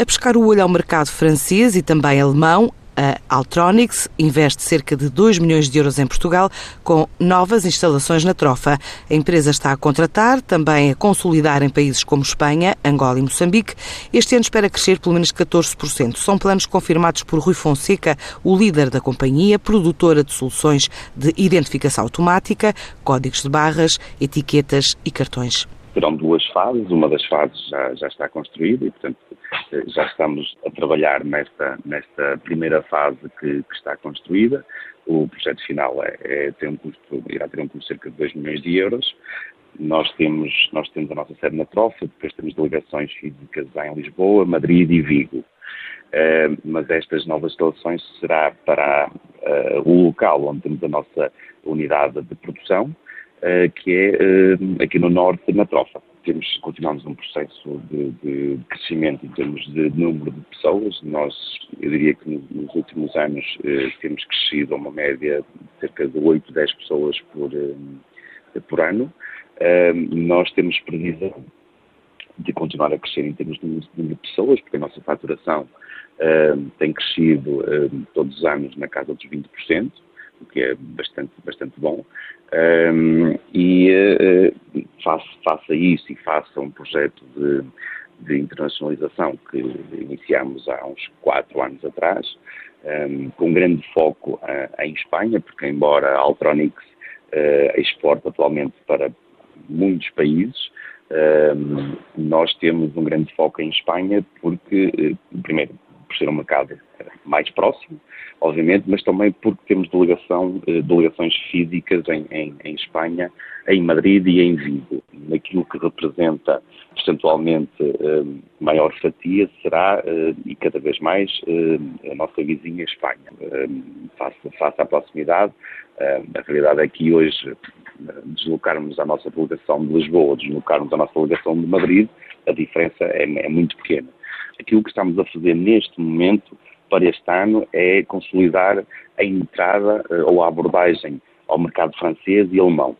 A pescar o olho ao mercado francês e também alemão, a Altronics investe cerca de 2 milhões de euros em Portugal com novas instalações na trofa. A empresa está a contratar, também a consolidar em países como Espanha, Angola e Moçambique. Este ano espera crescer pelo menos 14%. São planos confirmados por Rui Fonseca, o líder da companhia, produtora de soluções de identificação automática, códigos de barras, etiquetas e cartões terão duas fases. Uma das fases já, já está construída e, portanto, já estamos a trabalhar nesta, nesta primeira fase que, que está construída. O projeto final é, é, tem um custo, irá ter um custo de cerca de 2 milhões de euros. Nós temos, nós temos a nossa sede na Trofa, depois temos delegações físicas em Lisboa, Madrid e Vigo. Uh, mas estas novas instalações será para uh, o local onde temos a nossa unidade de produção, uh, que é aqui no norte, na Trofa temos, continuamos um processo de, de, crescimento em termos de número de pessoas. Nós, eu diria que nos últimos anos eh, temos crescido a uma média de cerca de 8, 10 pessoas por, eh, por ano. Eh, nós temos previsão de continuar a crescer em termos de número de pessoas, porque a nossa faturação eh, tem crescido eh, todos os anos na casa dos 20%, o que é bastante, bastante bom. Um, e uh, face, face a isso e face a um projeto de, de internacionalização que iniciamos há uns quatro anos atrás, um, com grande foco uh, em Espanha, porque embora a Altronics uh, exporte atualmente para muitos países, um, nós temos um grande foco em Espanha porque, primeiro, por ser um mercado mais próximo, obviamente, mas também porque temos delegação, eh, delegações físicas em, em, em, Espanha, em Madrid e em Vigo. Naquilo que representa percentualmente eh, maior fatia será, eh, e cada vez mais, a nossa vizinha Espanha. face, face à proximidade, a realidade é que hoje deslocarmos a nossa delegação de Lisboa, deslocarmos a nossa delegação de Madrid, a diferença é, é muito pequena. Aquilo que estamos a fazer neste momento para este ano é consolidar a entrada eh, ou a abordagem ao mercado francês e alemão.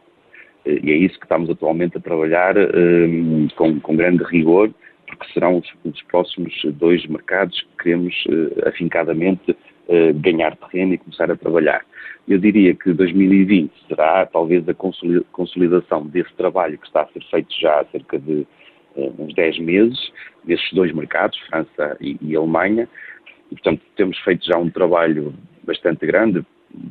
Eh, e é isso que estamos atualmente a trabalhar um, com, com, grande rigor, porque serão os, os, próximos dois mercados que queremos uh, afincadamente uh, ganhar terreno e começar a trabalhar. Eu diria que 2020 será talvez a consolidação desse trabalho que está a ser feito já há cerca de uh, uns 10 meses, desses dois mercados, França e, e Alemanha, e, portanto, temos feito já um trabalho bastante grande,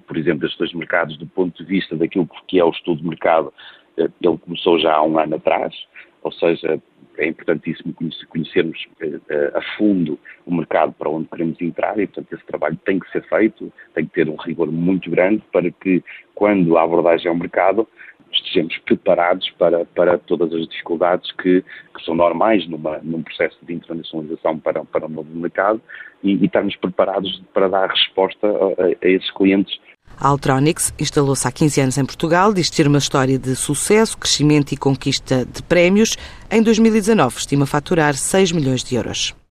por exemplo, estes dois mercados, do ponto de vista daquilo que é o estudo de mercado, eh, ele começou já há um ano atrás, ou seja, é importantíssimo conhecermos eh, a fundo o mercado para onde queremos entrar e, portanto, esse trabalho tem que ser feito, tem que ter um rigor muito grande para que, quando a abordagem ao mercado, estejamos preparados para, para todas as dificuldades que, que são normais numa, num processo de internacionalização para, para um novo mercado e, e estarmos preparados para dar resposta a, a esses clientes a Altronics instalou-se há 15 anos em Portugal, diz ter uma história de sucesso, crescimento e conquista de prémios. Em 2019, estima faturar 6 milhões de euros.